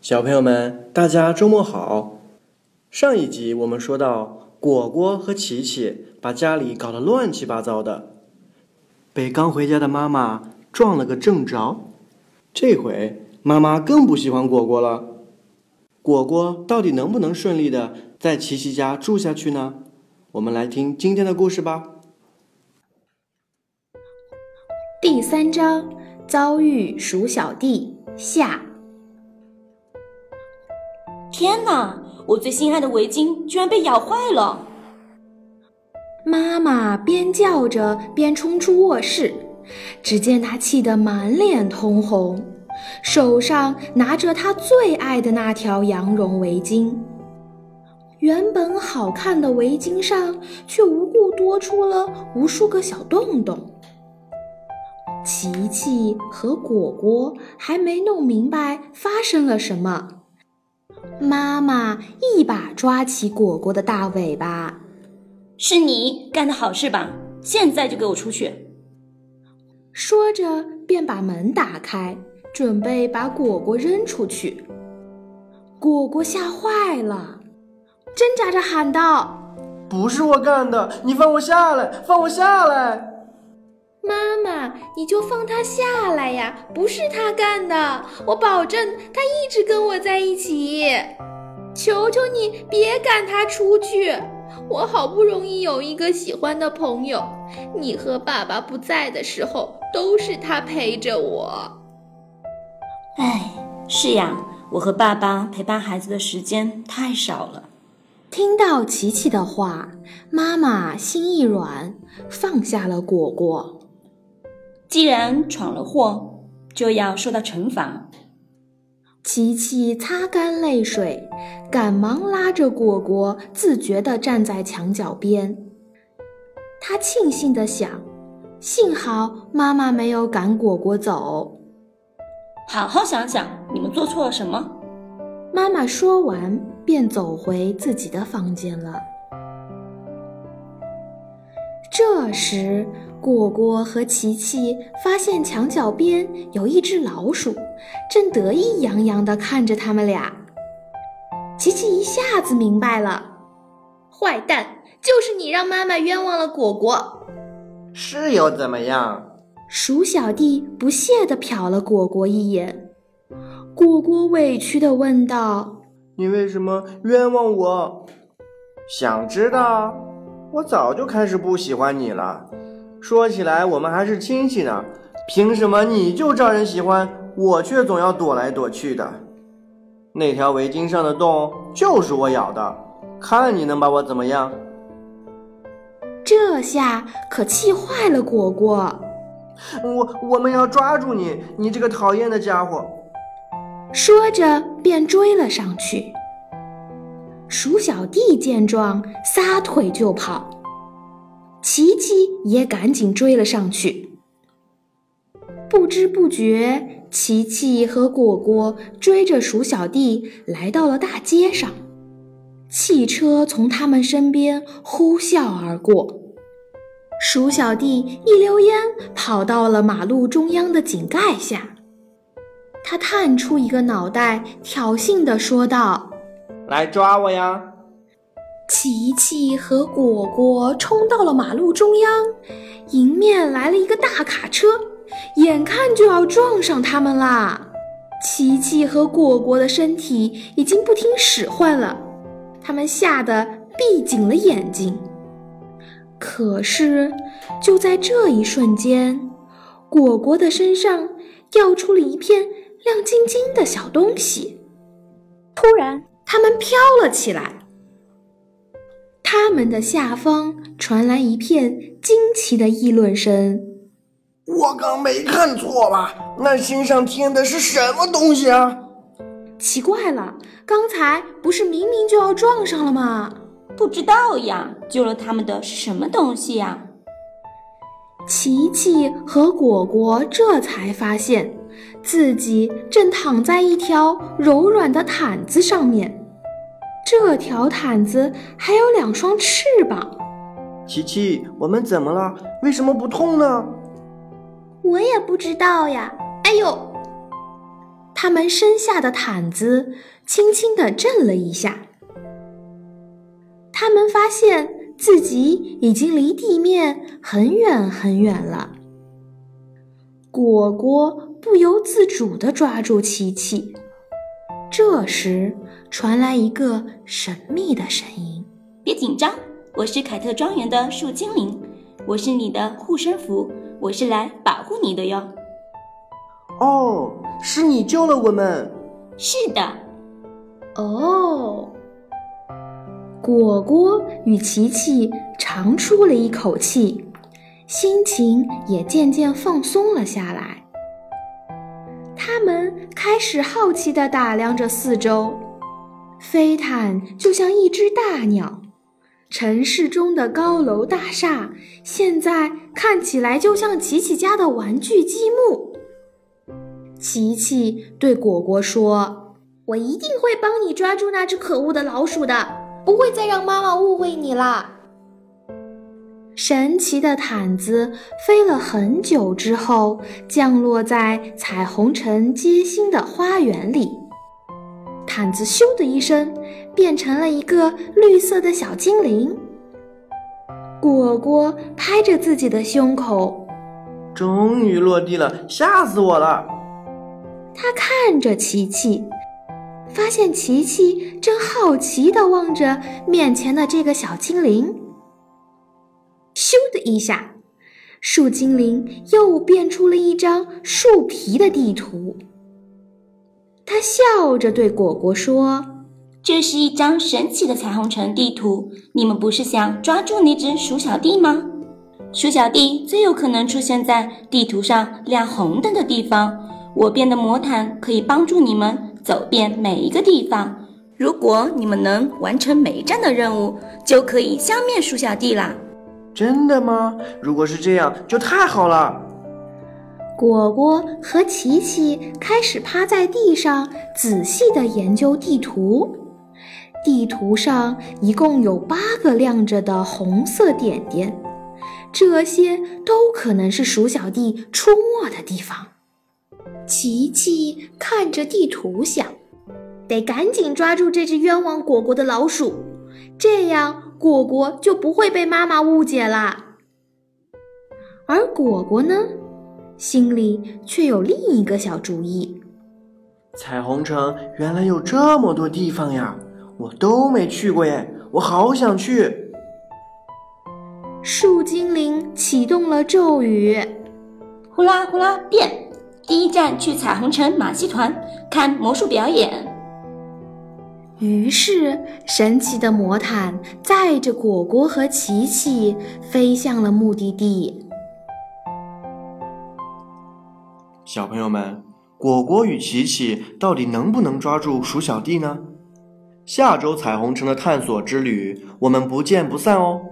小朋友们，大家周末好。上一集我们说到，果果和琪琪把家里搞得乱七八糟的，被刚回家的妈妈撞了个正着。这回妈妈更不喜欢果果了。果果到底能不能顺利的在琪琪家住下去呢？我们来听今天的故事吧。第三章遭遇鼠小弟下。天哪！我最心爱的围巾居然被咬坏了！妈妈边叫着边冲出卧室，只见她气得满脸通红，手上拿着她最爱的那条羊绒围巾。原本好看的围巾上，却无故多出了无数个小洞洞。琪琪和果果还没弄明白发生了什么，妈妈一把抓起果果的大尾巴：“是你干的好事吧？现在就给我出去！”说着便把门打开，准备把果果扔出去。果果吓坏了，挣扎着喊道：“不是我干的，你放我下来，放我下来！”妈妈，你就放他下来呀！不是他干的，我保证他一直跟我在一起。求求你别赶他出去！我好不容易有一个喜欢的朋友，你和爸爸不在的时候都是他陪着我。哎，是呀，我和爸爸陪伴孩子的时间太少了。听到琪琪的话，妈妈心一软，放下了果果。既然闯了祸，就要受到惩罚。琪琪擦干泪水，赶忙拉着果果，自觉地站在墙角边。他庆幸地想：幸好妈妈没有赶果果走。好好想想，你们做错了什么？妈妈说完，便走回自己的房间了。这时，果果和琪琪发现墙角边有一只老鼠，正得意洋洋地看着他们俩。琪琪一下子明白了，坏蛋，就是你让妈妈冤枉了果果。是又怎么样？鼠小弟不屑地瞟了果果一眼。果果委屈地问道：“你为什么冤枉我？想知道？”我早就开始不喜欢你了。说起来，我们还是亲戚呢，凭什么你就招人喜欢，我却总要躲来躲去的？那条围巾上的洞就是我咬的，看你能把我怎么样？这下可气坏了果果。我我们要抓住你，你这个讨厌的家伙！说着便追了上去。鼠小弟见状，撒腿就跑，琪琪也赶紧追了上去。不知不觉，琪琪和果果追着鼠小弟来到了大街上，汽车从他们身边呼啸而过。鼠小弟一溜烟跑到了马路中央的井盖下，他探出一个脑袋，挑衅地说道。来抓我呀！琪琪和果果冲到了马路中央，迎面来了一个大卡车，眼看就要撞上他们啦！琪琪和果果的身体已经不听使唤了，他们吓得闭紧了眼睛。可是就在这一瞬间，果果的身上掉出了一片亮晶晶的小东西，突然。他们飘了起来，他们的下方传来一片惊奇的议论声：“我刚没看错吧？那身上贴的是什么东西啊？奇怪了，刚才不是明明就要撞上了吗？不知道呀。救了他们的是什么东西呀？”琪琪和果果这才发现。自己正躺在一条柔软的毯子上面，这条毯子还有两双翅膀。琪琪，我们怎么了？为什么不痛呢？我也不知道呀。哎呦！他们身下的毯子轻轻地震了一下。他们发现自己已经离地面很远很远了。果果不由自主地抓住琪琪。这时，传来一个神秘的声音：“别紧张，我是凯特庄园的树精灵，我是你的护身符，我是来保护你的哟。”哦，是你救了我们。是的。哦，果果与琪琪长出了一口气，心情也渐渐放松了下来。他们开始好奇地打量着四周，飞毯就像一只大鸟，城市中的高楼大厦现在看起来就像琪琪家的玩具积木。琪琪对果果说：“我一定会帮你抓住那只可恶的老鼠的，不会再让妈妈误会你了。”神奇的毯子飞了很久之后，降落在彩虹城街心的花园里。毯子咻的一声，变成了一个绿色的小精灵。果果拍着自己的胸口，终于落地了，吓死我了！他看着琪琪，发现琪琪正好奇地望着面前的这个小精灵。咻的一下，树精灵又变出了一张树皮的地图。他笑着对果果说：“这是一张神奇的彩虹城地图。你们不是想抓住那只鼠小弟吗？鼠小弟最有可能出现在地图上亮红灯的地方。我变的魔毯可以帮助你们走遍每一个地方。如果你们能完成每一站的任务，就可以消灭鼠小弟啦。”真的吗？如果是这样，就太好了。果果和琪琪开始趴在地上，仔细地研究地图。地图上一共有八个亮着的红色点点，这些都可能是鼠小弟出没的地方。琪琪看着地图想：得赶紧抓住这只冤枉果果的老鼠，这样。果果就不会被妈妈误解啦。而果果呢，心里却有另一个小主意。彩虹城原来有这么多地方呀，我都没去过耶，我好想去。树精灵启动了咒语，呼啦呼啦变，第一站去彩虹城马戏团看魔术表演。于是，神奇的魔毯载着果果和琪琪飞向了目的地。小朋友们，果果与琪琪到底能不能抓住鼠小弟呢？下周彩虹城的探索之旅，我们不见不散哦！